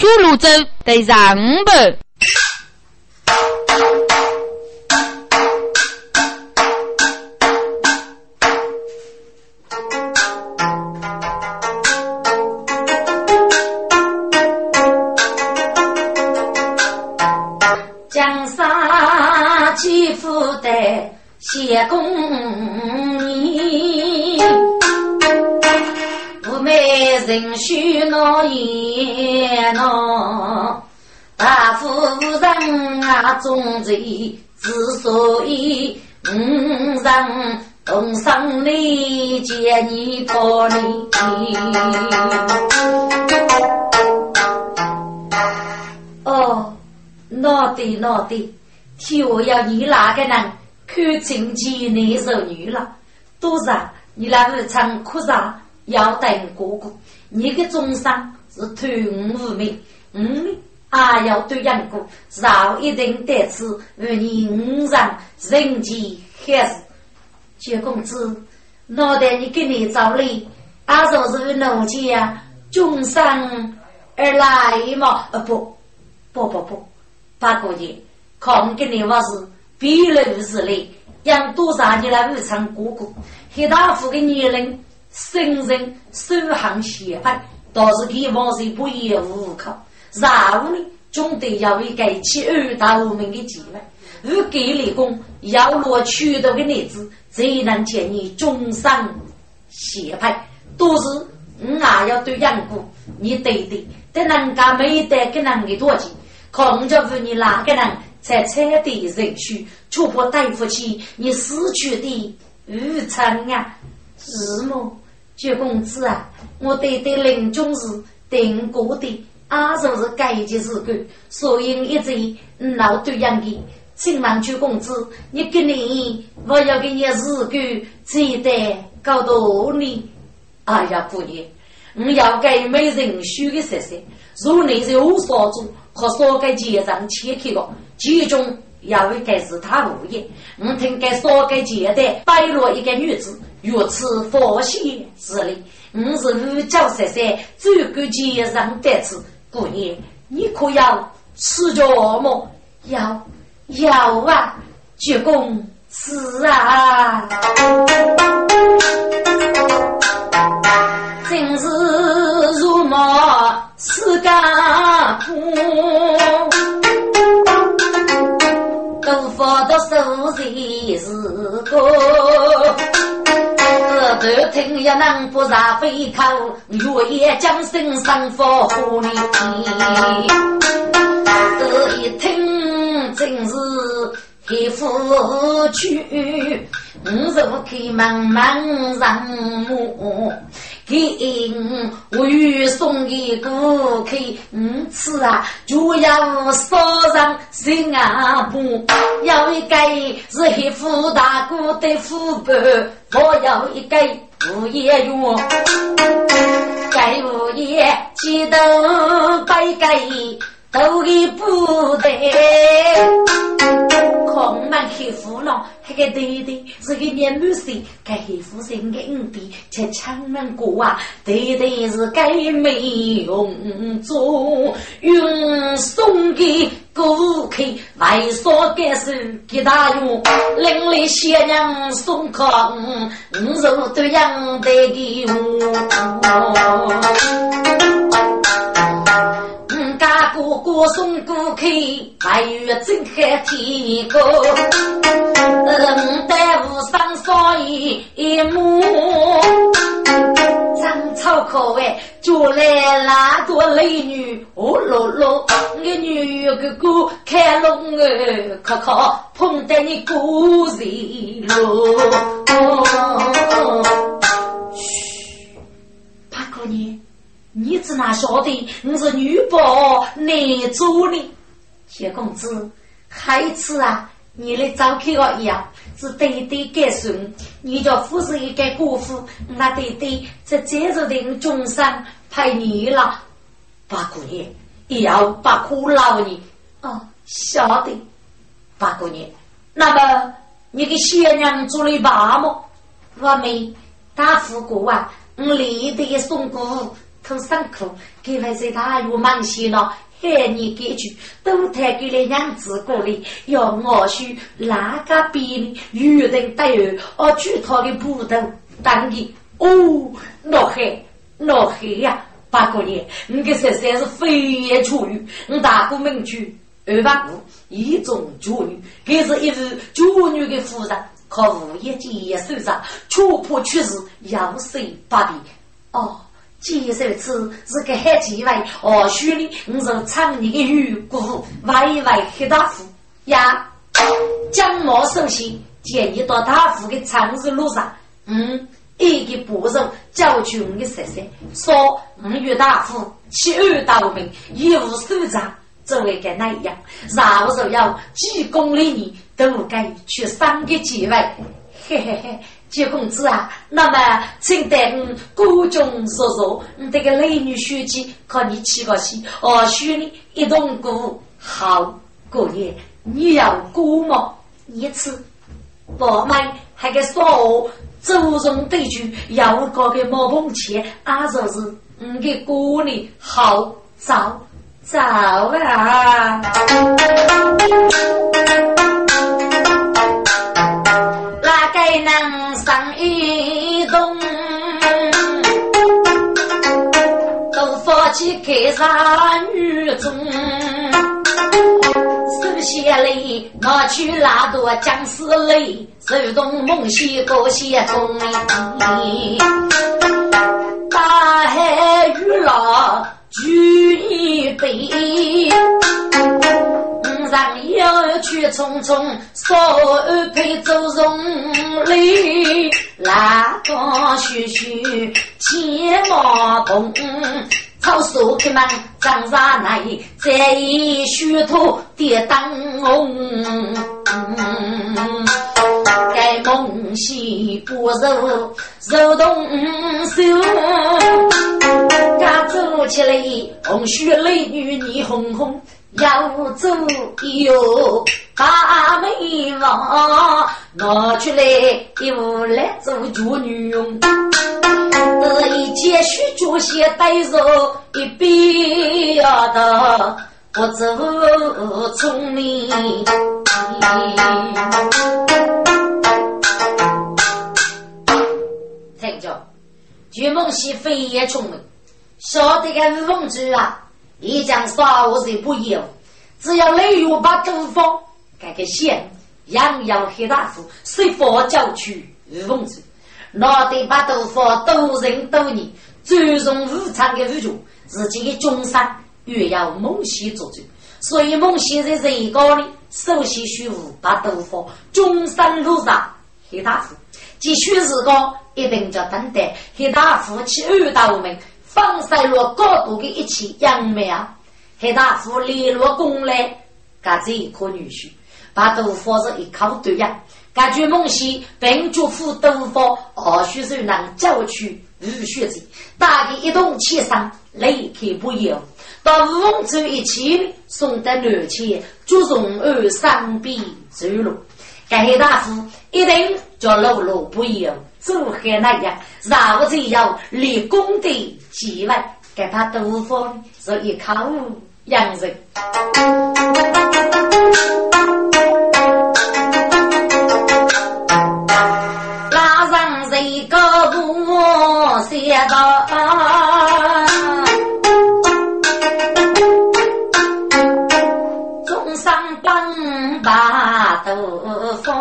出泸州得让步。人啊，重罪之所以五人同生你见你破你。哦。哪的哪的，替我要你哪个人看清起那少女了？多少你那日常哭啥？要等哥哥，你的终伤是团无名，嗯，还要对杨过，饶一定得此与你五人人际还是？薛公子，脑袋你给你找理，俺说是奴家终伤而来嘛？呃不，不不不。八姑爷，看给你我是比了如是嘞，养多少年来日常过过，黑大夫的女人，生人手行血派，倒是给往事不言无靠。然后呢，总得要一个起二大无名的机会，如给立功，要落取得的日子，才能见你终身血派。都是我还要对养过，你对对，等人家没得给人的多钱。空着问你哪个人才彻底人去，却不对不起你死去的余生啊？是么？九公子啊，我对对临终时定过的，阿就是该件事干，所以一直闹对样的。请问九公子，你给你我要给你日干，记得搞多你。哎呀，姑爷，我要给没人许的事实，如你有所做。和所该结账切开个，其中要一个是他物业。我听该所该结的摆落一个女子，如此佛系之力，我是五角十三，最够结账得此。姑娘，你可要吃着么？要要啊！鞠躬是啊，真是如梦。世家苦，都发到手里是个，耳听也能不杀飞口，月夜将身上发火呢。这一听真是黑夫去，我怎么可以慢慢让我？给我欲送一个客，五次啊就要烧上心啊不，要一个是黑富大哥的副本，我要一个物业员，该物业记得该该。都给不得，我们黑虎了，那个弟弟是个年女婿，该黑虎是硬币，却抢人过啊！弟弟是该没用做，用送给顾客，外说该是给他用，另类贤娘送康，五肉都养得给我。哥哥送过去，还有真海天高，嗯，带无上少一一幕，长草口味，就来那个美女，哦喽喽，我女哥哥开龙儿，可可碰得你过人喽。嘘，八哥你。你只哪晓得我是女宝男主呢？谢公子，孩子啊，你来找开个一样，是对对该顺。你叫夫是一个姑父，那对对在接着的中山派你了。八姑娘，也要把苦劳你哦，晓得。八姑娘，那么你给贤娘做了一把么？我没大富过啊，我立得送过。偷上课，给外在大有忙些了，害你给句都抬给了娘子过来，要我去哪个边有人带有我举他的布头当的哦，老黑老黑呀！八个月，你个十三是飞檐出雨，你大过名句二八五一种主女，这是一日主女的夫人，靠物业接手上，触破去世要谁八笔？哦，接手此是个黑机会，哦，许你你是厂里的女姑，外外黑大夫呀，将毛首先建议到大夫的长日路上，嗯。一个部人叫去我的婶婶，说我与大夫去二道门，一无所长，作为个那样，然后就要几公里里都该去三个机位，嘿嘿嘿，九公子啊，那么请带我姑中说说，你这个美女书记和你去个戏，哦，许你一同过好过年，你要过吗？一次，我们还给说。祖宗对句要搞个毛棚钱，俺就是你给过年好早早啊！都放弃开山女中。写来拿去拉多将死泪，手动梦溪高写中。大海与浪举一杯，上要去匆匆，少陪走容泪，拉高徐徐牵马 pom。草树开满长沙来，在一虚土跌当红。该梦西不柔柔动手，他走起来红须泪女你红红，要走哟把眉毛拿出来又来做做女佣。这一件许主席带着一边的不走聪明，听着，朱梦溪飞也聪明，晓得个吴凤珠啊，一讲啥我是不有，只要雷雨把东方改个县，洋洋黑大夫，随佛教去吴凤珠。脑袋把头发多人多年，尊重无常的宇宙，自己的终山越要梦溪做主，所以梦溪在人高里首先需五把头发终山路上黑大夫，继续日高一定叫等待黑大夫去二道门，放晒落高度的一起杨苗，黑大夫联络工来，干这一颗女婿，把头发是一口对呀。感觉梦溪并祝福东方二许人能教去无学者，大家一同起身，离开不由。到五龙州一起送得南迁，祝融二三边走路。该大夫一定叫路路不由，走海那样，然后就要立功的机会，给他东方是一口洋人。不写到，中上帮把豆放，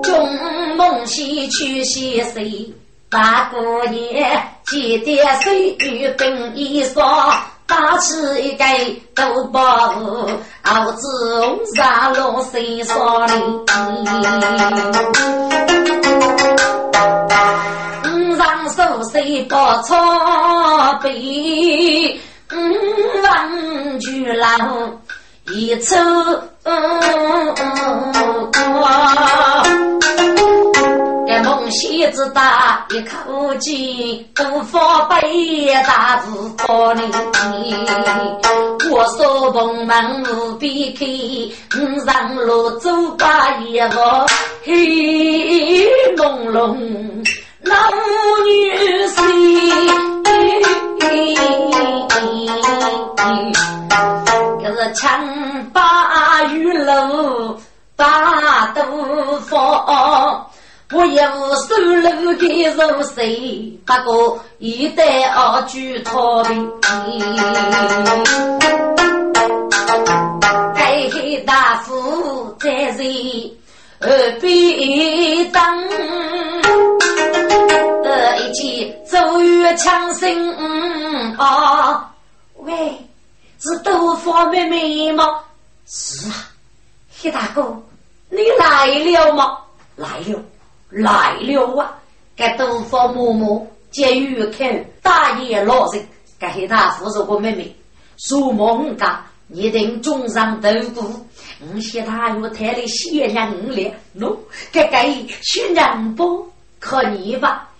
中梦西去西谁？大过年记得谁与本衣裳？打起一个豆包袱，熬子红纱落身上哩。手水包草背，五万巨浪一抽。梦西子打一口气，东方北大字高林。我说蓬门无边开，五上路走把夜雾黑朦胧。老女婿，可是枪把玉楼把都放。我有收入给入谁？不过一代二句逃避。该大夫在谁二边等？走越强声啊！喂，是豆腐妹妹吗？是啊，黑大哥，你来了吗？来了。来了啊！该豆腐嬷嬷接玉看大爷老人，该黑大夫是我妹妹，苏梦家一定种上豆腐。我嫌他有太的血量了，喏，该该血量不？可你吧，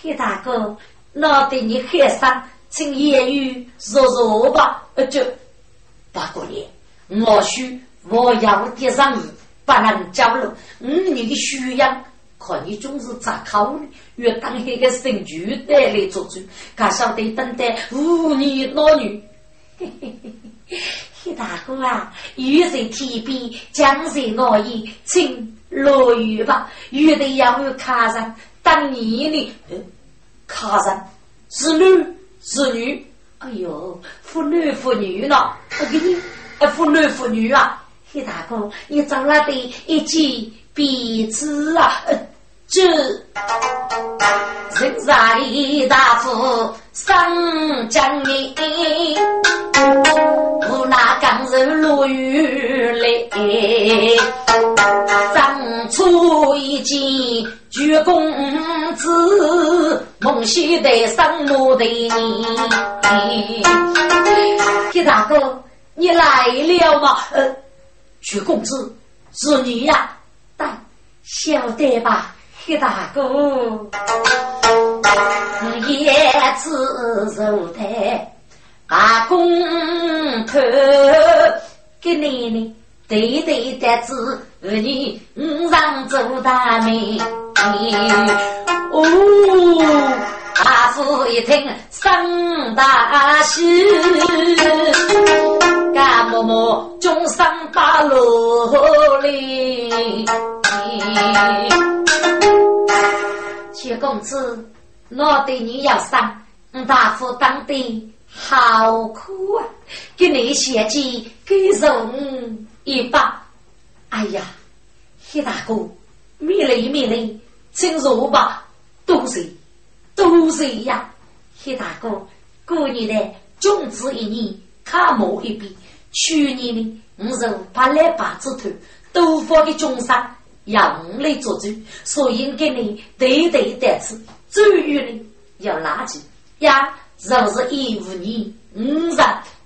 黑大哥，那对你很伤，请言语说说吧。呃，这八姑娘，我许我要的上衣不能交了，嗯，你的需要。看你总是咋考呢？越当那个神剧带来做主，敢晓得等待五年老女。嘿嘿嘿嘿，黑大哥啊，雨在天边，江在我意，请落雨吧。雨的要有卡上，当你呢？卡上是女是女？哎呦，妇男妇女呢？我给你，哎妇男妇女啊！黑大哥，你长了的一记鼻子啊！这人在大夫上江面，无那刚人落雨来，长出一件鞠公子，孟西的上路的你，铁大哥，你来了吗？呃，鞠公子是你呀？但晓得吧？黑大哥，叶子手台把公头给奶奶对对的子，你五上做大媒。哦，大夫一听生大喜，干嬷嬷终生把路哩。薛公子，我对你要伤，大夫当的好苦啊！给你写记，给容一把。哎呀，黑大哥，免礼免礼，请坐吧。多谢，多谢呀！黑大哥，过年的种子一年，卡毛一笔。去年呢，我是八来八字头，多发给中山。要我来做主，所以给你对对得吃。至于呢，要垃圾呀，若是一五年五日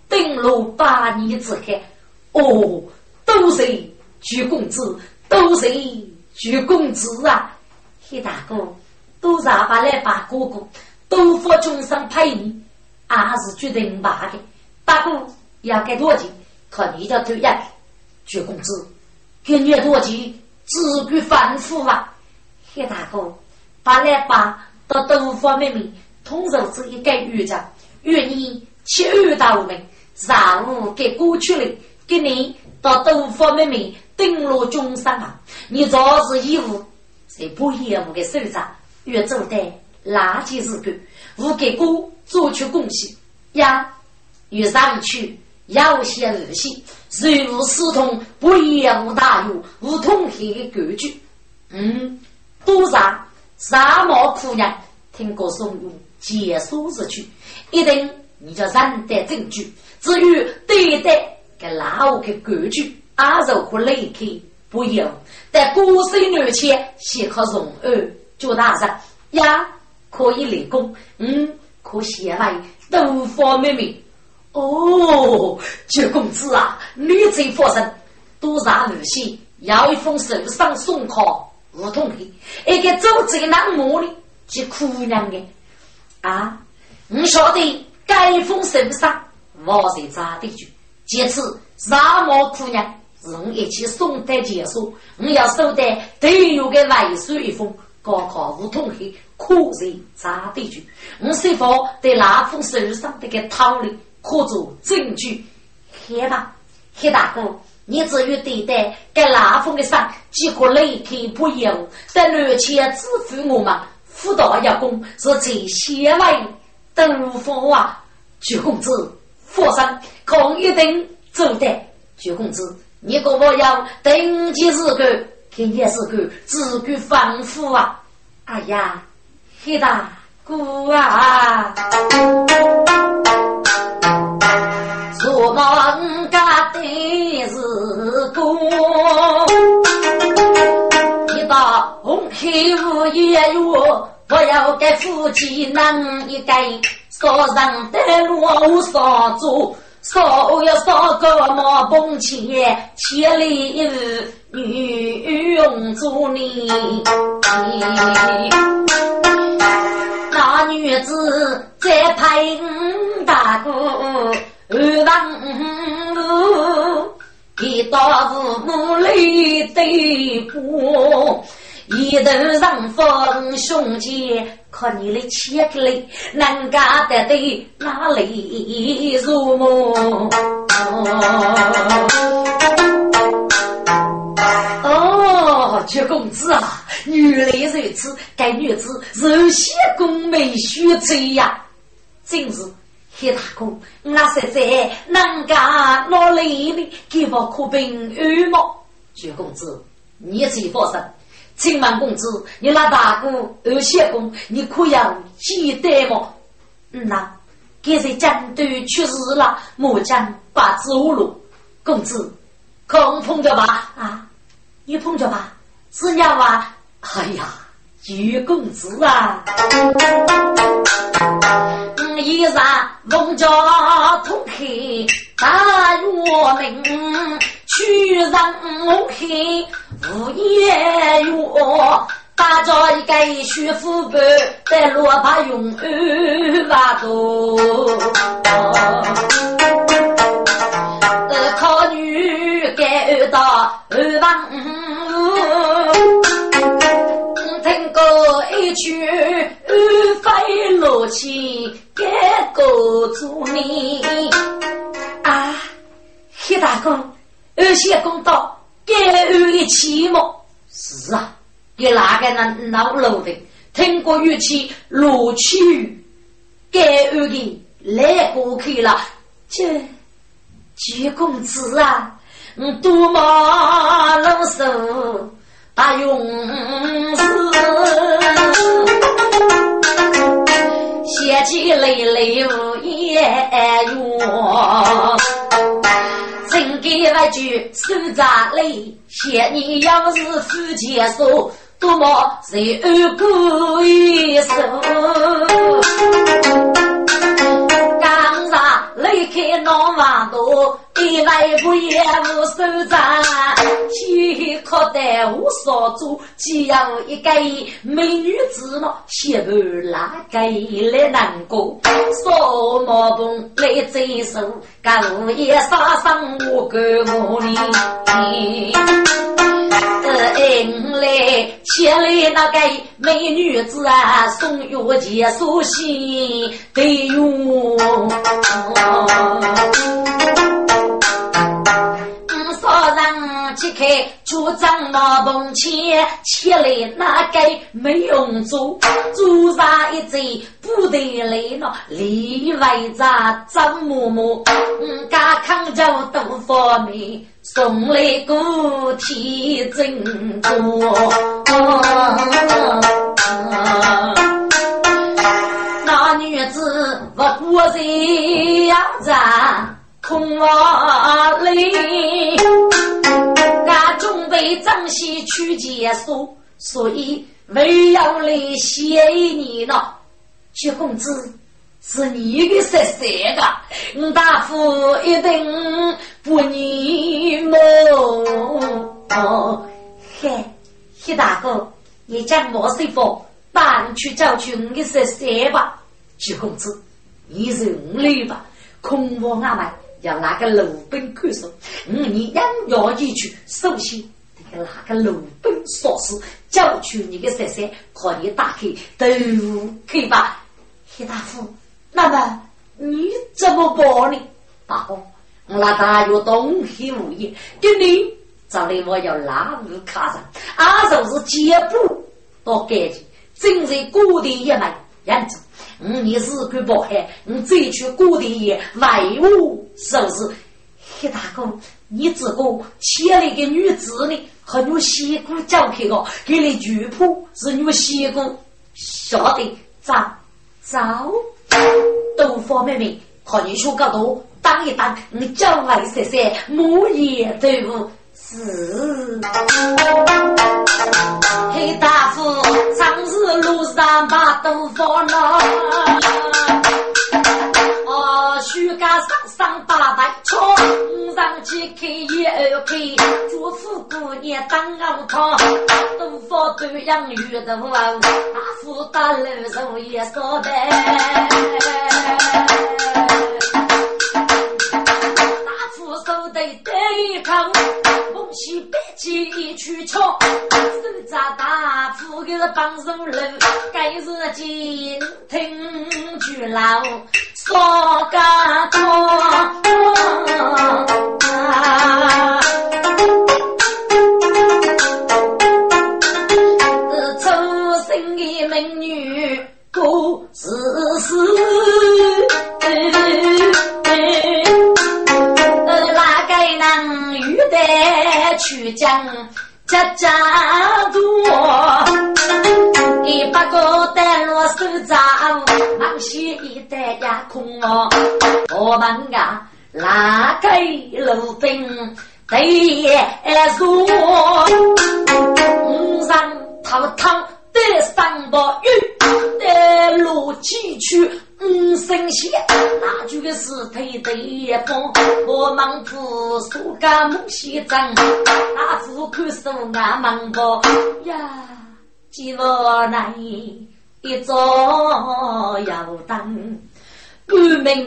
登陆八年之后，哦，都是举公子，都是举公子啊！黑大哥，都是阿爸来把哥哥，都佛中上陪你，还是决定把的。大哥要给多少钱？看你的头样，举公子给你多少钱？自古反复啊，黑大哥，把来把到豆腐妹妹通肉子一个预兆，愿意七二到门，上午给过去了，给你到豆腐妹妹登陆中山啊！你早是义务，是不业务的首长，越做的垃圾事故，我给哥做出贡献呀，越上去。要些日系，随无私通，不业无大有，无通黑的格局。嗯，多啥沙漠姑娘听过怂恿结束之去，一定你就认得证据。至于对待给老的格局，阿如可离开不有，但孤身难前，先可容二做大人呀，可以立功。嗯，可写为东方妹妹。哦，九公子啊，女贼发生，多让女婿要一封手上送考，梧桐黑，一个走这个男模的，是姑娘的啊！你晓得该封手上我是咋的句？这次沙漠姑娘是我一起送的结束，我要收的都有个外书一封，高考梧桐黑，可人咋对句？我是否在拉风手上的个套里可做证据？黑吧，黑大哥，你只有对待该拉风的上，几个雷开不由，在而且支付我们辅导员工是最先位登峰啊！鞠公子，佛山可一定做得。鞠公子，你可不要登记日个，今天是个自古丰富啊！哎呀，黑大哥啊，做梦干的是公，一到红黑五月月，我要给夫妻能一个，说上的路上走。少要少个毛崩钱，千里一日女用助你。那女子在派五大哥二房路，一到父母泪对不。一头上风胸前，和你的切克力，能干得对哪里入梦？哦，薛公子啊，原来如此，该女子柔性宫美须追呀，真是黑大哥，我实在能干哪里的，给我可并羽毛。薛公子，你自放心。请问公子，你那大哥二相公，你可要记得吗？嗯呐，给谁战队去世了，莫将把走路。公子，可碰着吧？啊，你碰着吧？是娘啊？哎呀，于公子啊！嗯，一然龙家通黑大月明，去人黑。无言哟，打造一个学富班，在罗巴用二万多。呃，考女该二到二万五，听过一曲二飞落起，该个祝你啊，黑大哥，二谢公道。该有一起么？是啊，给哪个人恼怒的？听过语气录取，该有的来过去了。这鞠公子啊，你多么老手大勇士，写起泪泪无言哟。真给那句手扎里，嫌你要是夫妻说，多么谁安过一生？刚上离开那么多。一来不也无手掌，岂可得无所做？只要一个美女子嘛，媳妇哪个来难过？扫毛棚来追手，刚也杀上我个母里。呃，迎来前来那个美女子啊，送月钱送喜对哟。开主张毛棚前，起来那个没用做，做上一嘴不得来了，里外杂张嬷嬷，嗯，家康家多方面，送来个体真多。那女子不过这样子，空话里。为张西去结束，所以唯要来谢你了。薛公子是你的十三个，你大夫一定不你么？哦，嘿，薛大哥，你家莫师傅搬去找去你的十三吧。薛公子，你是五里吧？空我阿妹要拿个鲁本看守，你让要进去首先。那个鲁本少司叫去你个婶婶，可你打开都可以吧？黑大夫，那么你怎么办呢？大哥，我那大有东西无业，给你这里我要拉入卡上，俺就是接步到赶紧，正在固定一门样子。你是个不害，你再去固定也外务收拾。黑大哥，你这个牵了个女子呢，和你媳妇交配个，给你女仆是你媳妇，晓得咋早都方妹妹，看你说个多，当一当，你叫来说说，木叶对不？是。黑大夫，长日路上把豆腐了。上上八百车，上去开一二开，祝福姑娘当熬汤，豆腐端养鱼豆腐，大富大楼肉也烧的。大夫手得得一扛。西北去一曲桥，手扎大斧个帮手楼，该是金听去老说个多。出生的美女过世事。去将家家多，一百个带落手掌，忙些一袋呀空哦。我们啊，拉开路灯对说，五上头汤得三宝玉，得路几去。五神仙，那就是腿对风，我忙夫苏家木西张，大夫看手俺忙不呀，寂寞难一座要等，不明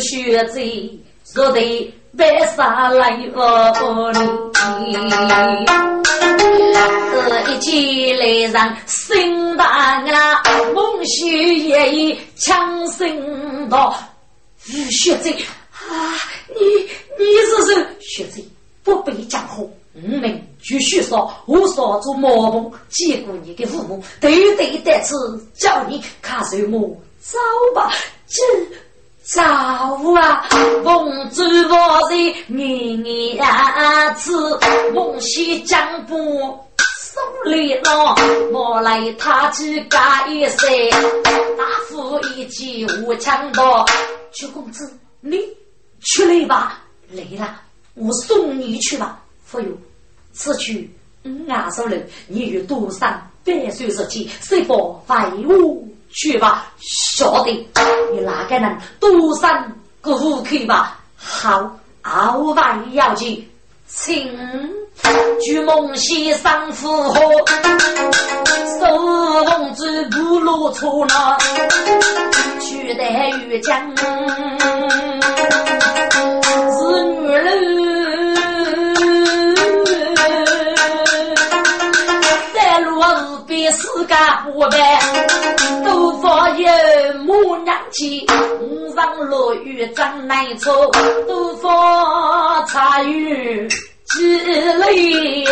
学者说的白沙来哦这一起来让心大啊，梦许夜已强声道：“学者啊，你你是谁？学者不必讲话，我们继续说。我说做毛梦，见过你的父母，对对得此，叫你看什么？走吧，这。”早啊，梦中我在年年次，梦西江波送来了，莫来他去干一声，大夫一记无枪刀，邱公子，你去来吧，来了，我送你去吧。夫友，此去俺手人，你与多山百岁日期，谁不废物？去吧，晓得你哪个人多三个户口吧？好，傲慢要紧，请举梦西上府河，收红子不落错了，取得玉江是女人。世界不败，都放有母娘亲，五方落雨真难抽，都发茶雨几泪。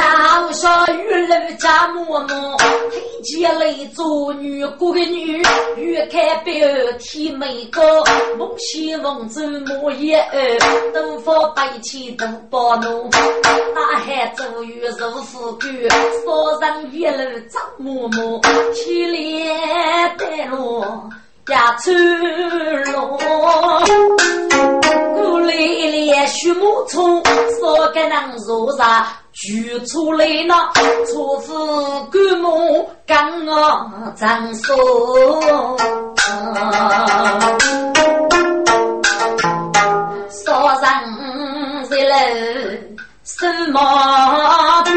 高山玉楼家嬷嬷，推荐来做女闺女，欲看表天美高，梦醒梦走莫言儿，东方白起都包奴，大海走雨如富贵，少人一路张嬷嬷，天连带路呀走路，我来连须木冲，少个能坐上。举出来了，错付干木刚我张手，烧上一楼什么病？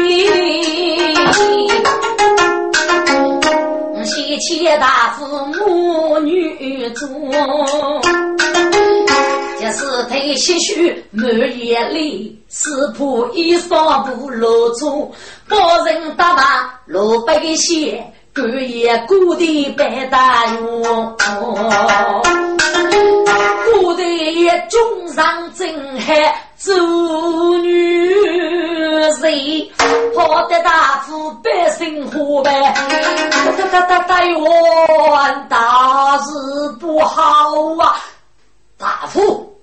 贤妻大夫母女中。是太些许满眼里，是怕衣裳不露出，包人打扮露背些，半夜孤的白大勇，古代中上真海做女人，好的大夫百姓活呗，大大大大冤大事不好啊！大夫，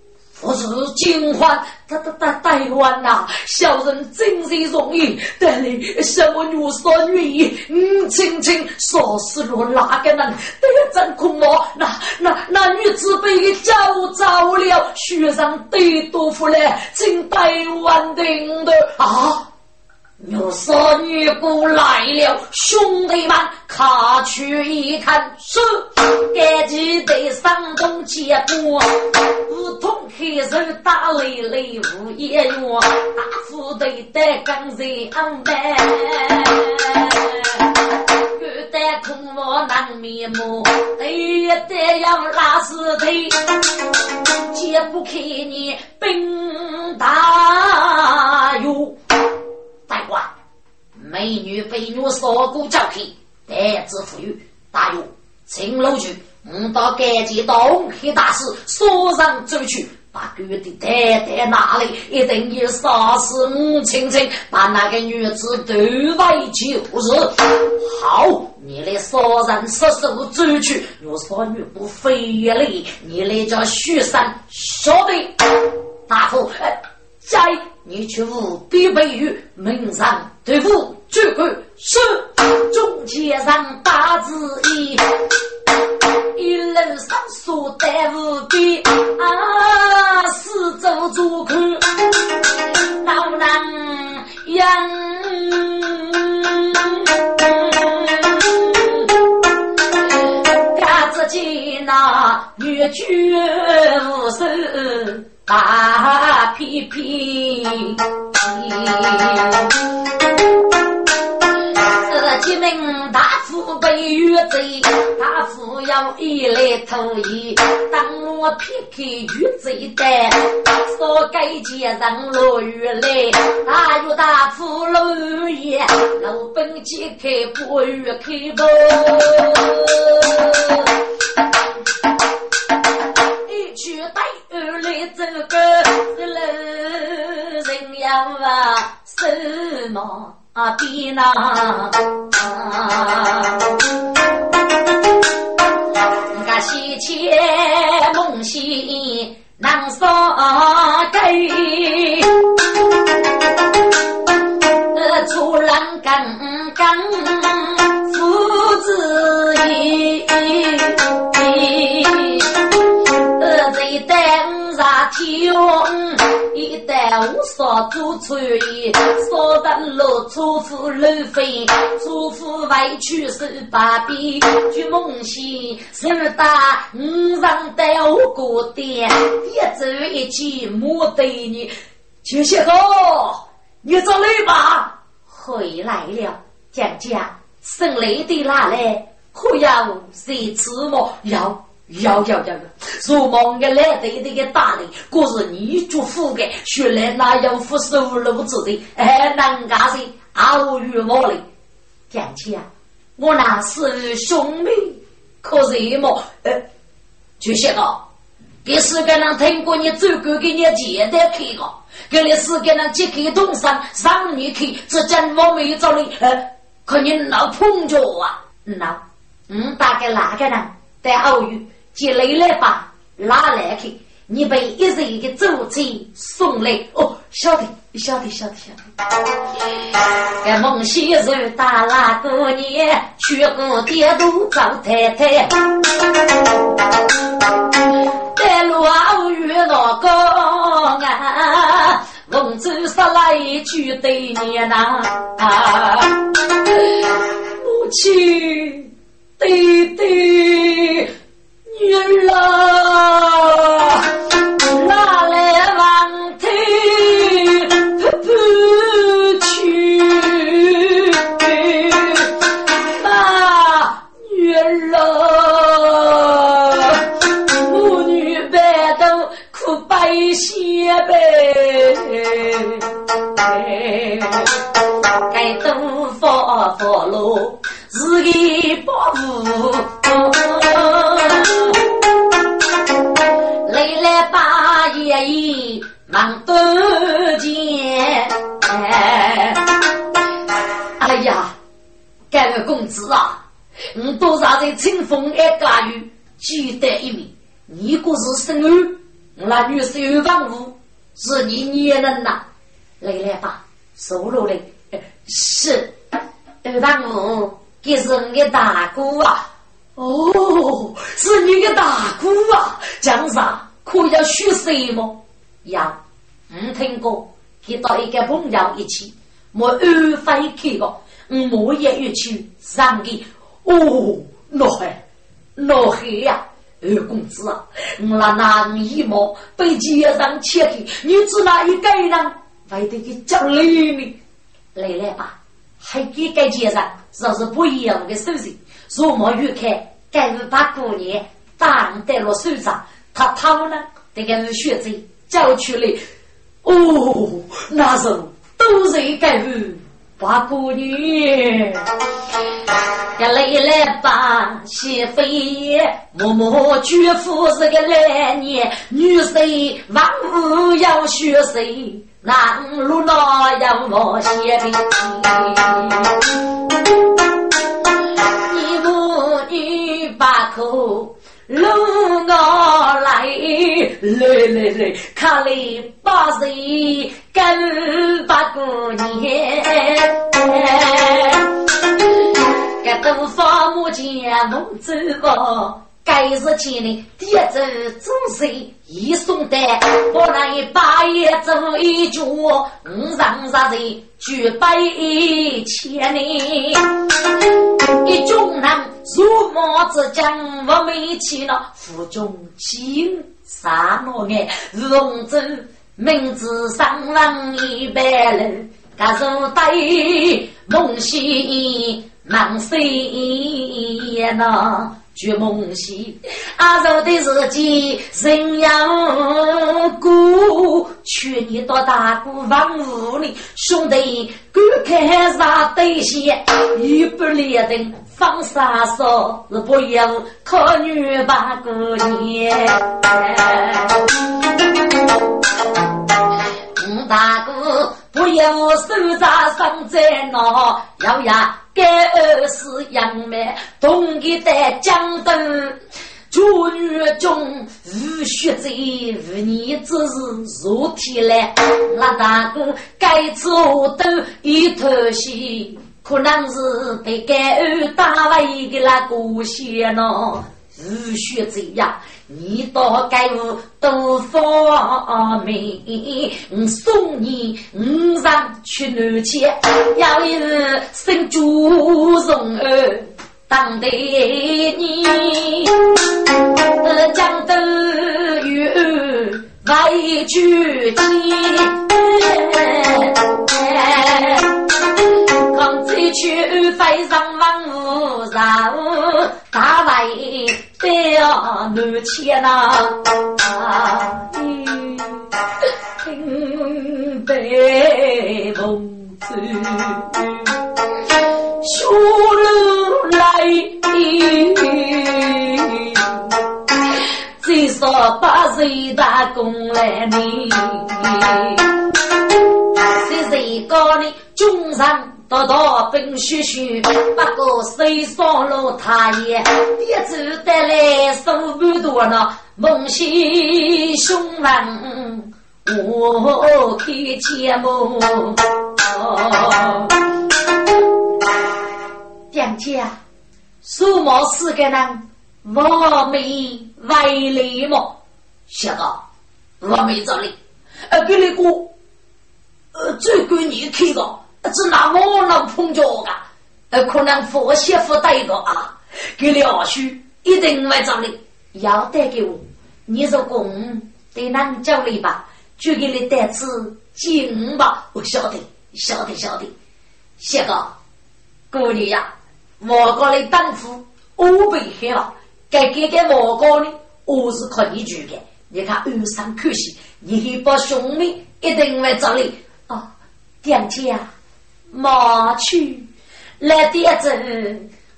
不是金欢，大大大大冤呐！小人真是容易，但你什么女说女意，嗯，轻轻说死了哪个人？得真恐我，那那那女子被叫着了，雪上得多福了，请百万的啊！有少女姑来了，兄弟们，卡去一看，是赶紧得上东结果，梧桐开手打雷雷无言怨，大夫得带刚在安排，欲带空我难面目，得得要拉尸体，解不开你兵大。美女被女锁骨交皮，代之富裕。大勇，请楼去，我到该街东黑大师锁上走去，把狗的太太拿来，一定要杀死我亲亲，把那个女子夺为就是。好，你来杀人杀手走去，我少女不非了，你来叫徐三晓得。大夫，在。你去务必备于门上对付绝管是中街上大字一，一路上说得无比啊，四周做看闹难养，看自己那越绝无手。大屁屁，这几名大夫被约贼，大夫要一来投一，当我撇开约贼的，说该接上落雨来，大约大夫落雨，老本解开不雨开不。去带儿来这个是老人要啊手忙啊边呐？我西切梦醒难说一旦五杀做出意，杀得落出夫路飞，出夫外去受把柄，举梦醒手打五上带我过点，一走一起莫对你，就些个，你找来吧，回来了，讲讲生来的哪来？可要谁吃么？要。要要要！如梦的来对对的打理，果是你祝福的，学来那样福寿禄子的，哎，能干的傲于我嘞！讲起啊，我那是兄妹，可是么？呃，就些个，给四个人听过你走过给你简单看个，给你四个人揭开东山上你去，这真我没找你，呃，可你闹碰着我啊？闹，嗯，大概哪个人在偶遇？接来来吧，拉来去，你被一人的走车送来哦，晓得，晓得，晓得，晓得。这孟先生打那多年，全国铁路找太太，带路偶遇老公啊，孟州上来一句对面呐，母亲，对对。女儿风爱家园，记得一名，你果是生儿，那女是有房屋，是你女人呐。来来吧，收入嘞，是二房屋，这是你的大姑啊。哦，是你的大姑啊，江上可要许谁么？要，唔听过，跟到一个朋友一起，我二分去个，我也要去上个。哦，那还，那还呀，二公子啊，我那男一毛被街上切开，你只那一个人，还得给叫累呢。来来吧，还给该街上，这是不一样的手势。若莫越看，该是把姑娘当在了手上，他他们呢，这个是学者叫出来。哦，那时候都是该是花姑娘，呀来来吧，媳妇爷，默默绝夫是个男年，女婿万物要学谁，男路那要我写的。把口路我来，来来来，看来八岁跟八姑娘，这都方木见梦走过。该日前呢，第一周总是一送单，我那一八夜走一脚，五上十人举杯千里。一众人如毛之将，我没去了，府中亲杀我眼，龙舟名字上望一百人，家属对梦西忙西呐。绝梦兮，阿寿的日记人要过，去年到大姑房屋里，兄弟赶开啥对线，一不列灯放杀手，是不要可女把姑娘。大哥不要手扎上在那，要呀。该二是杨梅，同一代江灯，祝女中无学者，无你之是如天来。那大哥该做都一头戏，可能是被该二打了一个那个线呢。无血债呀，你到该屋都方便，送你五上去南去，要一日生猪容儿当得你，江都有外举钱。去飞上万物上，大为得难牵呐，听得梦子修路来，最少八岁打工来呢，谁谁教你中上？道道本须须，不过谁上了他也，别走得来手不多呢。梦醒凶猛，我看见梦。娘家，苏某四个人，我没为礼么？小哥，我没找你，呃，给你个，呃，最归你看的。只拿我能碰着个，呃，可能佛媳妇带一个啊，给了许一定会找你，要带给我。你说公对男叫你吧，就给你带次金吧。我晓得，晓得，晓得。谢哥，姑娘呀，我哥的当初我被害了，该给给我哥呢，我是靠你去的。你看恩上可惜，你把兄弟一定会找你啊，点姐啊。莫去来点子，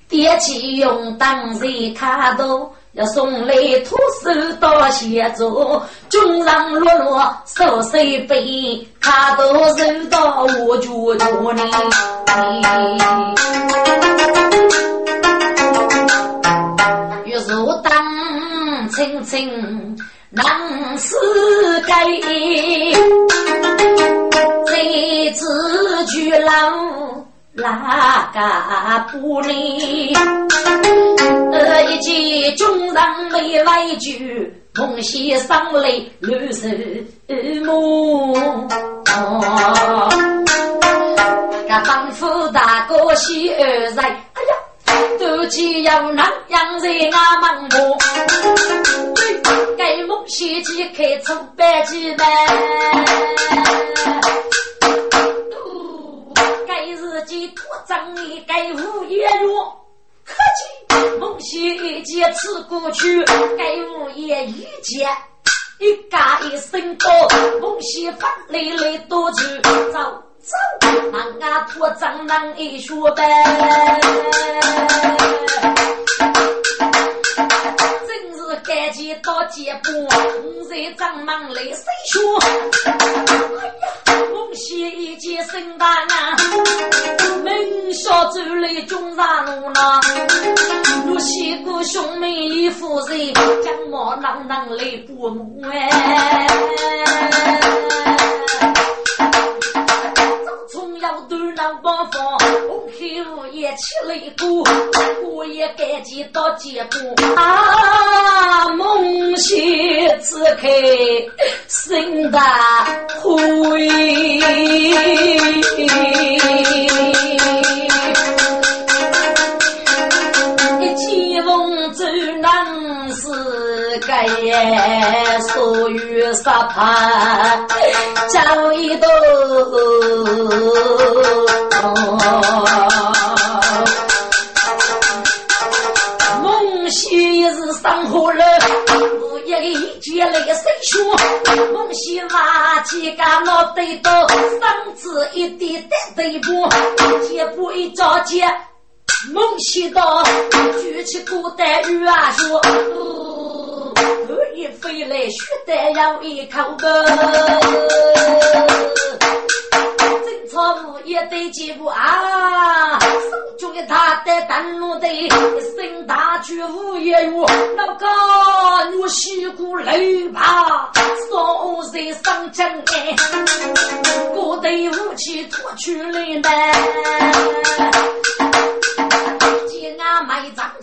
点起用当人卡多。要送来土手到协助，军上落落手手背？他都受到我脚脚呢。玉树当青青能是该，老。哪个不理？呃，一见军上没畏惧，梦西上来绿色母。个丈夫大哥喜儿在，哎呀，都只要那样在俺忙活。给梦西去开出百几万。己托张你该无业哟，可见孟西一见此过去，该无业一见。一家一声高，孟西发来来多去走走，忙啊托张能一说呗。正是赶紧到街步，五在张忙来谁说？哎呀，孟西一见生大娘，门小走来中山路呢。若西姑兄妹一夫人，将我囊囊来过目哎。要端南包房，红口也吃了一个，我也赶紧到结果。啊，梦醒此刻心大灰，是该所遇杀怕。找一朵，梦西也是上火了，午夜一觉那个谁说？梦溪挖起个脑袋刀，嗓子一点点对不，结不一着急，梦西刀举起古代玉啊说。飞来，血得要一口个。正朝午夜对节目啊，手中一他的灯笼的，一声大举午夜哟，那个我西鼓雷把，烧在上阵哎，各队武器拖出来呢。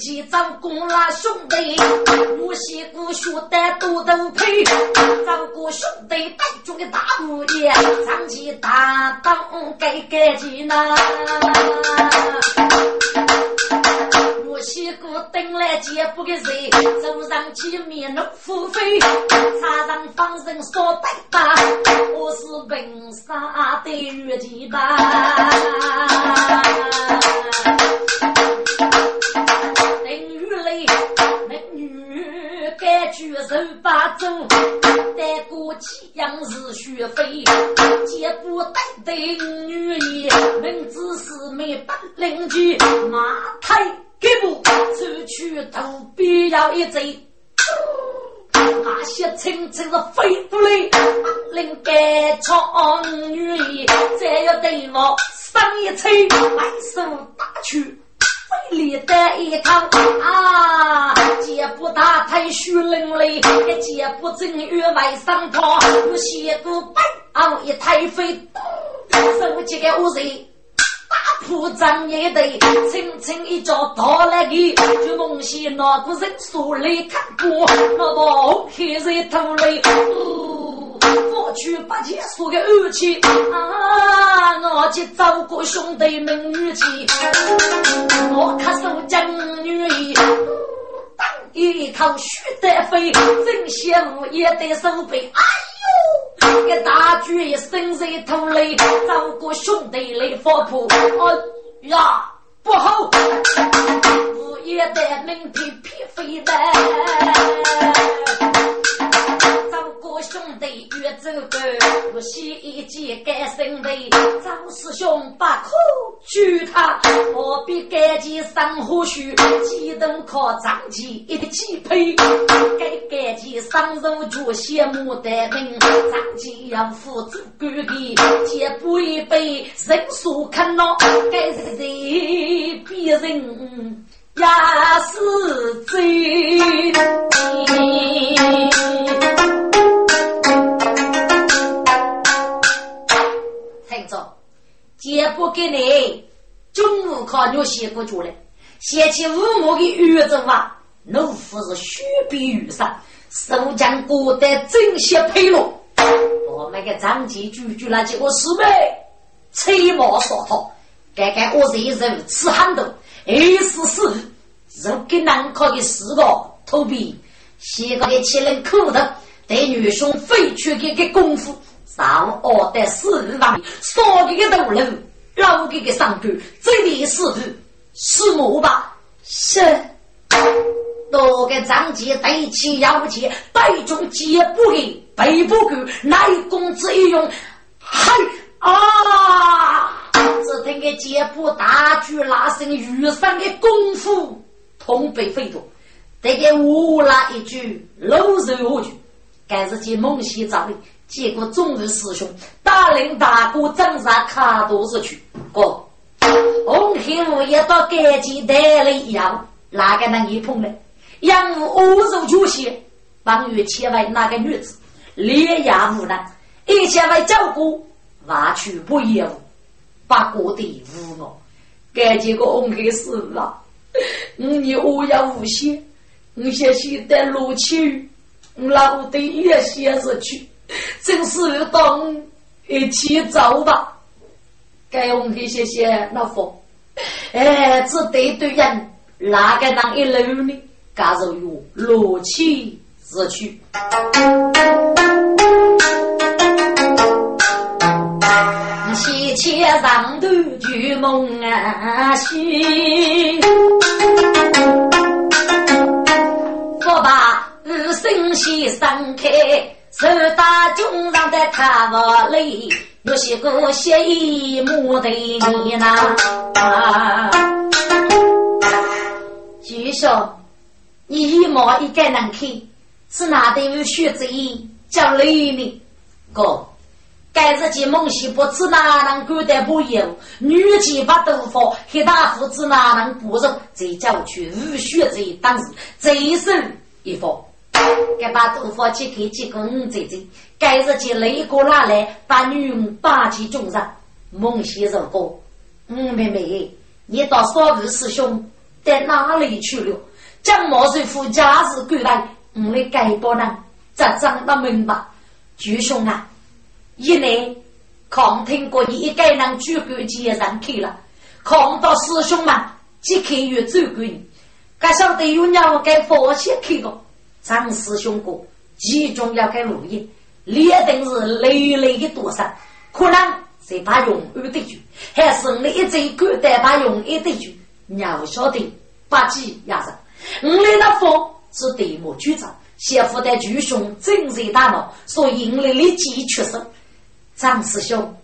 俺买张起找过兄弟，我西姑学得多都配，找过兄弟带住的大姑爷，张起大当该该紧呐。我西姑等来接不给谁，走上去面露腹飞，插上方人说白吧，我是本杀的月季吧。举手把走，带过几样是学费，接不带的女爷，明知是没本领去，马抬给不出去头必要一贼。那些青青是飞不来，领该唱女爷，再要对我上一吹，白手打去。费力的一趟啊，接不打太虚灵嘞，一接不正月外上跑，我写个白昂一太飞，手几个乌贼，大铺张一对，轻轻一脚踏来个，就梦见那个人手里看过，那么黑人头嘞。过去八戒说个二气啊，我去找个兄弟们女气，我看手将女儿，当一口血得飞，真羡慕也得手背。哎呦，个大举一身热头嘞，找个兄弟来发破。哎呀，不好，我也得命皮皮飞的，兄。弟越走干，我洗衣机干身队，张师兄把苦举他，何必干起生活须？激动靠张机一起配，该干起上肉就羡慕的命，张机要辅助哥哥，接不一杯人数看咯，该是谁别人？也是罪。听着，姐不给你中午考牛写过出来，写起五毛的玉子话，奴夫是雪碧玉上，手将过得真些配了。我们个张继举举了几个师妹，吹毛说套，该该我这人吃很多。二十四，如给难考的四个投币，写个的七人口头，对女兄飞去的个功夫，上二的四万，少的个头颅，老的个上官，这里是不？是我吧？是。多个张杰对起要钱，对中接不给，背不够，乃公子一用，嗨啊！只听个节步大举拉伸玉山的功夫，痛悲飞多。这个我那一句露肉下去，该是见梦溪找的。结果众位师兄大领大哥张上卡多子去。哥，红黑五也到赶紧带了一样，哪个能一碰呢？养武欧洲就些，帮于千万那个女子，烈牙无难，一千万照顾，完全不业务。把过的无我，该几个红黑死了。你我也无限，你先先带路去，我老的也先是去，真是当一起走吧。该红黑谢谢老佛，哎，这对对人，哪个能一路呢？加入有路去自去。西切上头举梦啊醒，二生先生开，手打中上的塔瓦里，有些个写一幕的你呐。举兄，你一毛一个能看，是哪的有学子叫雷呢？哥。该日见孟西不知哪能管得不由，女骑把豆腐，黑大胡子哪能不容？在郊区无血在当时最手一方，该把豆腐切开几根在在。该日见雷哥拿来，把女儿拔起重上。孟西如哥，嗯，妹妹，你到少妇师兄在哪里去了？将毛水夫家事归来，我们该不能再讲得明白，巨兄啊！一内抗听过你一个人举杆接上去了，看到师兄们即刻越走过你，该晓得有鸟该放心去个。张师兄哥，其中要该录音，列定是累累的多少，可能是把用二的句，还是你一直敢带把用一的句，鸟晓得把鸡压上，我来那风是对莫局长，媳妇的巨兄真热大脑，所以我来立即出手。张师兄，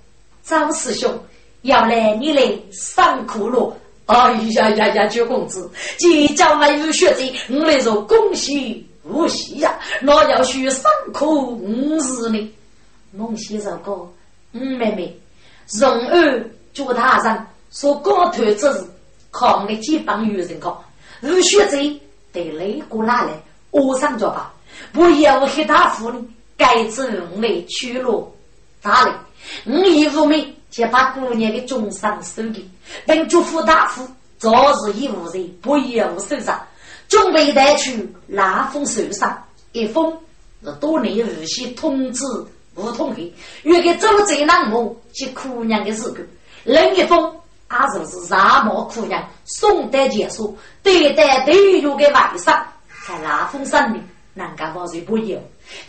张师兄，要来你来上苦了。哎呀呀呀，九公子，即将没有学子，我来说恭喜无喜呀。那要学上苦五十呢。孟先生哥，嗯，妹妹，荣儿叫他上说高头之事，靠你几帮女人搞。无学子得雷过拿来，我上着吧。不要黑大夫呢，该子我来取了。大人，我义父们就把姑娘的终身收给，并嘱咐大夫早日义务人不由受伤，准备带去拉封受伤。一封是多年无锡通知吴通黑，约给周贼难母及姑娘的事故；另一封也就是沙漠姑娘宋代结束对待对遇的外甥，在拉封上面能够保持不由，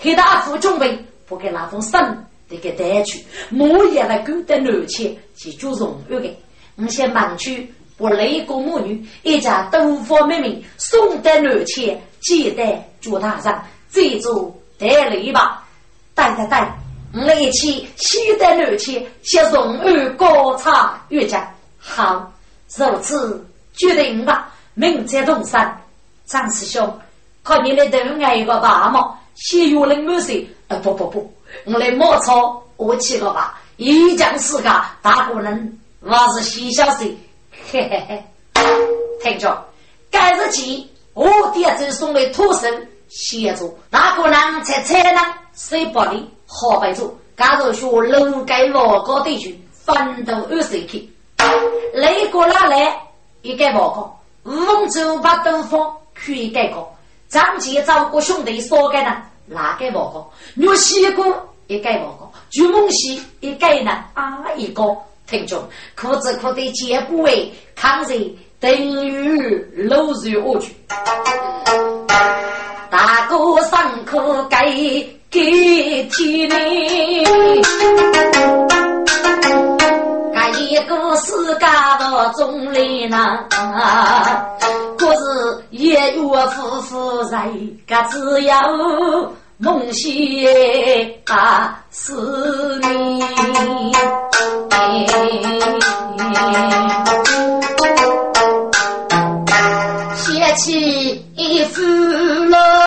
给大夫准备不给拉封生。这个带去，母爷来勾搭男妾去做荣誉的。我先忙去把雷公母女一家都方妹妹送到男妾接待做大上，再做带礼吧。对对对，我们一起西得六去，向荣安高唱乐家。好，如此决定吧。明天动身，张师兄，看你的头挨一个大毛，先有人满水。呃，不不不，我来冒草，我去个吧。一将世家大个人，我是西小水。嘿嘿嘿，听着，今日起，我爹就送来土生协助，哪个人才才呢谁不利？好白做，假如说楼盖老高地区，奋斗二十去，哪个哪来一个报告？五洲八斗方可以改革，长期照顾兄弟少改呢？哪个报告？若西姑一改报告，朱梦溪一改呢？啊一个听众，苦子苦的结不为抗日等于落入恶局，大哥上课改给天命。一个世界的总理呢，可是一月夫妇在，个只有梦醒啊思念，掀起一副了。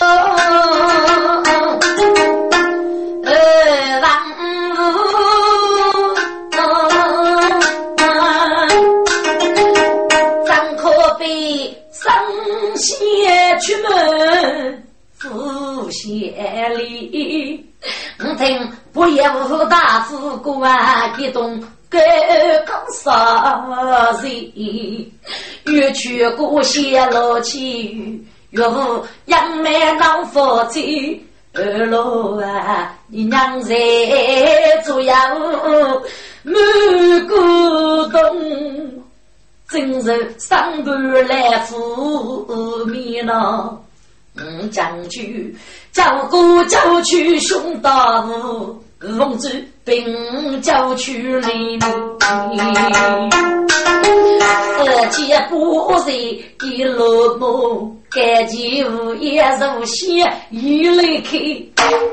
动，敢讲啥子？越去过泄露气，越无杨梅老夫子。二老啊，你娘在左右满古洞。真是上半来覆面呐，嗯，将军叫过叫去熊大武，奉旨兵叫去李明，二姐不是一落寞，感激无言如血一泪开，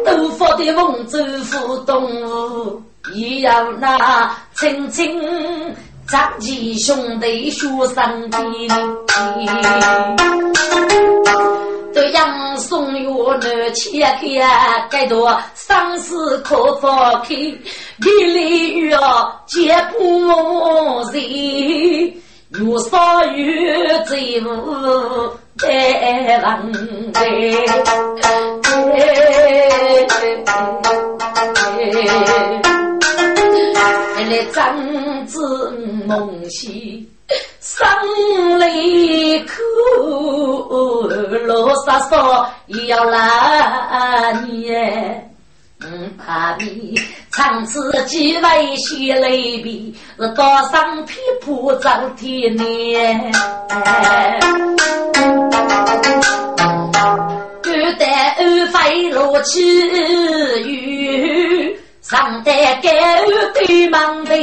都发的凤州府东吴，也要那青青。张继兄弟学生的，对杨松月那切开，该多生死可放开，离离雨啊结不人，越少越最无得望来张子梦兮，生离苦，罗沙沙也要来年。嗯，怕你长此几位血泪比，是多上皮铺走天年。古代安徽罗起雨。上代高对忙的，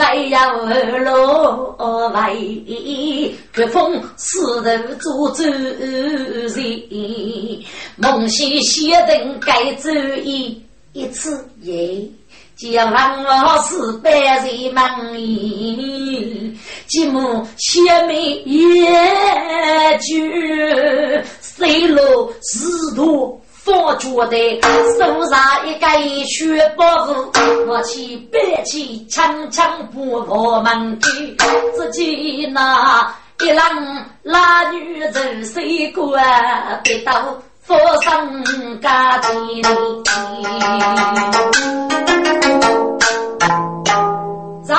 为要二路为，绝风四头做主人，梦西写定该主意，一次也将我是百人满意，寂寞写美一句，水落石头。放脚的，手上一个血包袱，我去背起枪枪不破门去，只见那一郎拉女人谁管，得到佛生家的走，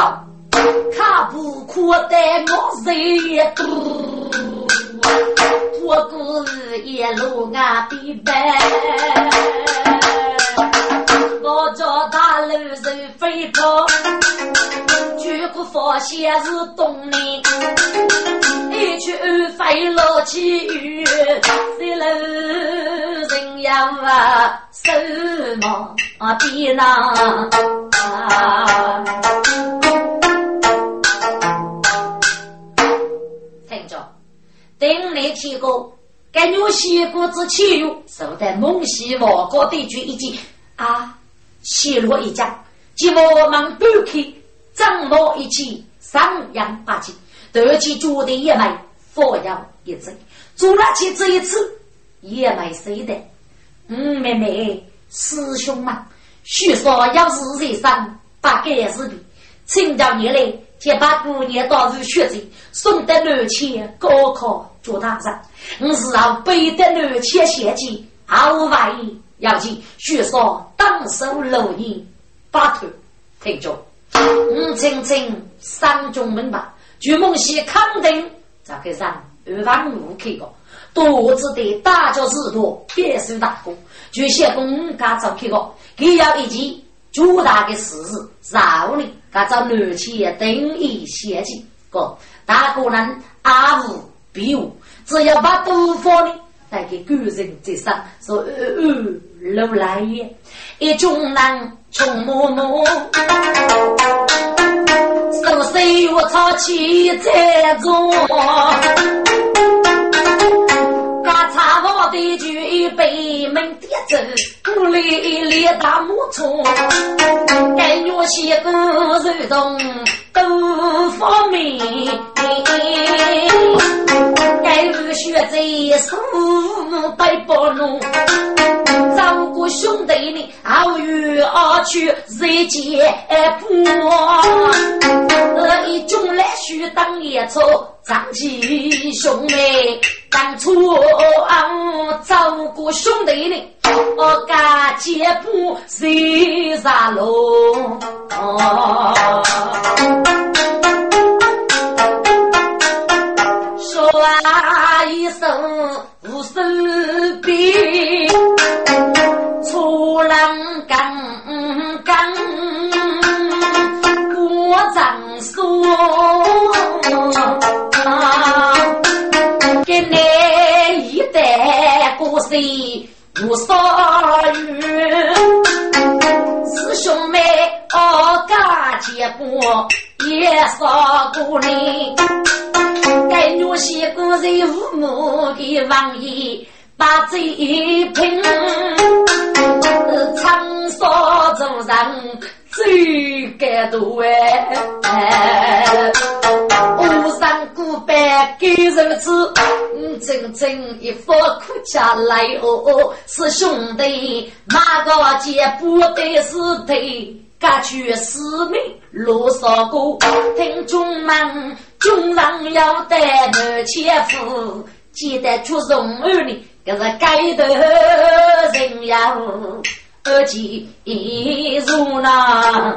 卡不哭的我谁多。我故事一路啊必白，我叫大路人飞跑，举国发现是东林，一去飞落起雨，谁路人要啊手忙边囊。等你去过，该女西国之气哟，受得蒙西王国地区一击啊，西落一将，即我们不开，张罗一起，上扬八旗，得起绝对也买，佛要一针，做了起这一次也没谁的？嗯，妹妹，师兄们，许说要是人上把盖是的，请教你来。先把姑娘当入学子，送得南迁高考做大人。我是让背得南迁献计，毫无怀疑。要紧，学说当手六年，八头听着。我轻轻三中门吧，据梦西肯定这个人二万五去个，多子的大教士多，别受大功。据写公家早去个，给要一件。巨大的事实，绕里，噶找南迁等于先进，个大个人阿无必无，只要把东方的带给古人之上，说呃呃路来也，一种人穷默默，手水我操起在做。的酒一杯门点走，屋里一列大木床，该女些个肉动都方便，该女学在书背包弄，照顾兄弟呢，好远而去日结伴，这一种来学当野草。长起兄妹，当初照顾兄弟呢，我家姐夫谁杀喽？说一声无手笔，出浪刚刚过张说。少语，师兄妹哦家结过也少过你，该女婿个人父母的王爷把嘴贫，长沙做人。最感动哎！乌山古板给人子，真正一副苦家来哦，是兄弟哪个接不得是对，各取使命路上过，听众们，众人要得满千夫，记得出荣儿呢，这是该得人呀。二姐如那，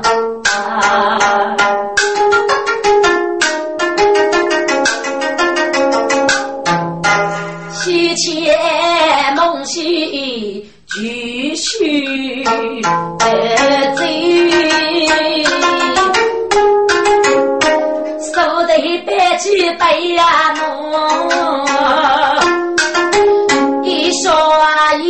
妻妾梦兮继续走，手得白起白呀侬，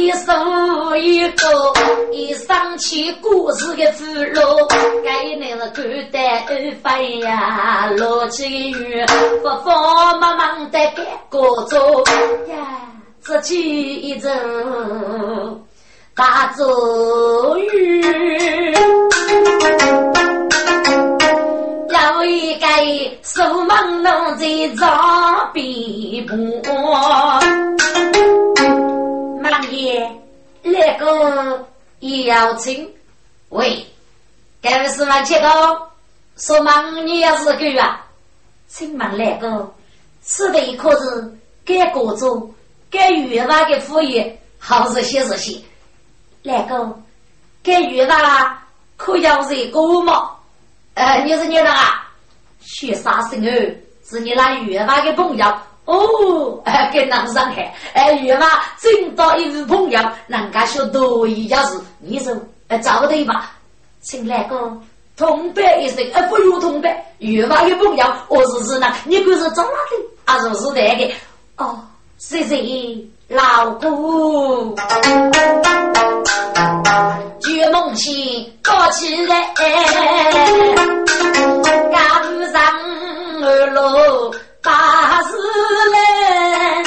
一说一个。一想起故事的俘虏，该那是肝胆二肺呀，落起雨，不慌忙忙的赶过走呀，自己一走大走雨，有一个手忙弄在床边坡，爷那个也。要请喂，该位是王七哥，说忙你要是狗啊？请问来个，吃的一颗是该国中该月娃的副业，好是些是些？来个，该月娃可要是个吗？呃，你是你的啊？学啥生哦？是你那月娃的朋友。哦，哎，跟人上海，哎，月娃真到一位朋友，人家说多一件事，你说哎，找对吧？请来个同伴一声，哎，不如同伴，月娃的朋友，我是是呢，你可是找哪的？啊，是是那个？哦，谢谢老姑，举梦醒高起来，赶上二路。大事来，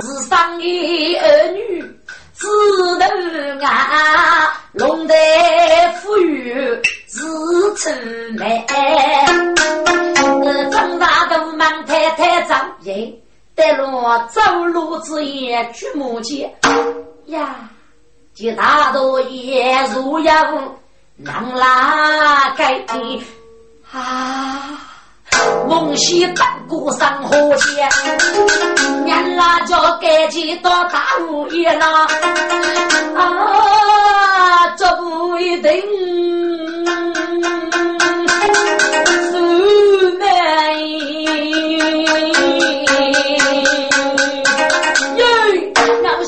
是双儿女，智斗外龙潭虎穴，智出梅。长大东门太太张英，带我走路之意去门前呀，见大道也如游，难拉开啊。梦溪半谷上河间，年拉就赶紧到大屋里了啊！这不一定是难。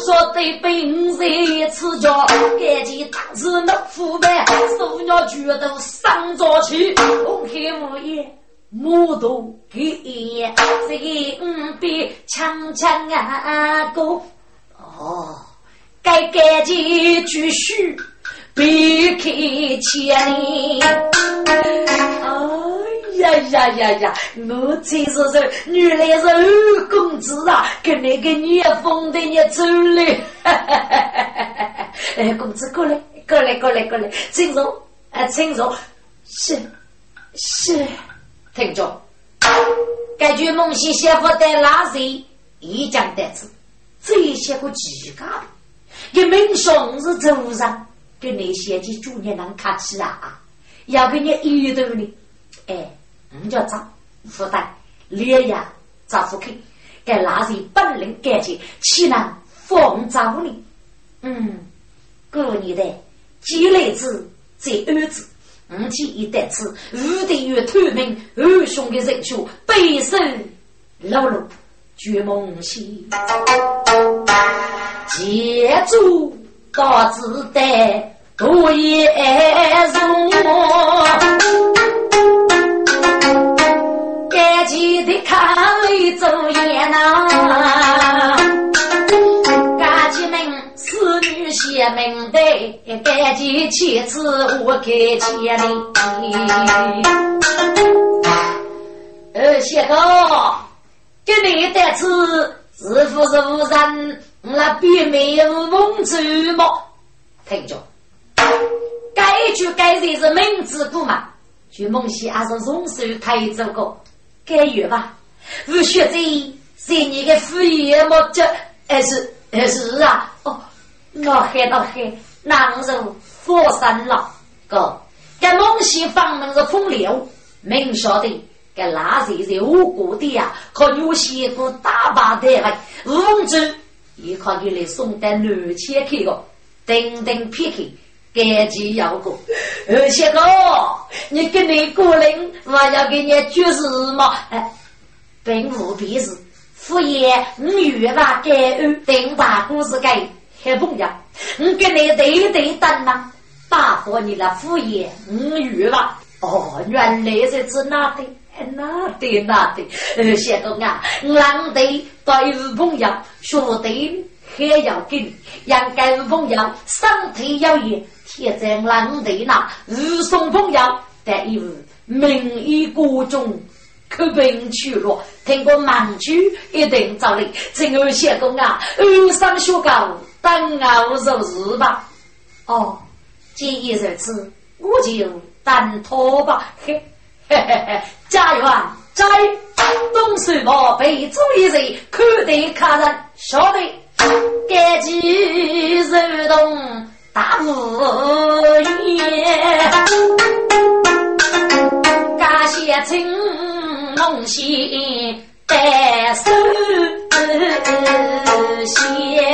说的本色吃着，赶紧当时能腐败，手脚全都上着去，红黑无言。木头给一，这个五边强强啊过，哦，该赶紧继续避开千里。哎呀呀呀呀！我才是说，原来是二公子啊，跟那个聂风的你走了。哎，公子过来，过来，过来，过来，请坐，啊，请坐，是是。听着，根据孟西写夫的那谁一讲得知，这些个几个，一名兄是祖上，跟那些的主人能客气啊，要给你一头呢，哎，你叫张负担，脸呀咋不开？该那谁本领干净，岂能放招呢？嗯，过年的积累子在儿子。五天一代次，五帝月透明，二兄的人血背身露露，绝梦西，借助高子代多也容，赶紧的看一走眼呐。写明白，赶紧签字，我给钱哩。二谢哥，给你的字是不是无人？那边没有梦子么？听着，该句该字是名字不嘛？据梦溪还是松手抬走过，该有吧？无学者是你的副业么？这还是还是啊？我喊到喊，难受佛山了。哥，这孟西方门是风流，明晓得，这那谁是无辜的呀？可有些个大把的来，五子也可以来送到南千去个，等等撇开，赶紧要过。二些个，你跟你个人，我要给你举什么？哎，并无别事，副业你越把感恩，等大故事给。小朋友，我跟你对对等呐，大伙你来敷衍，我语了。哦，原来是指哪的？哪的哪的？呃，小公啊，男的对朋友说的还要紧，应该朋友身体要严，贴在男的那，日送朋友但一日名义过重，可病去了。听过盲句一定找你，请二小公啊，二上学高。等我做事吧。哦，既然如此，我就等拖吧。嘿，嘿嘿嘿，家园在东山宝贝做一人，看得客人晓得，赶紧手动大无言，感谢青龙仙带手。丝线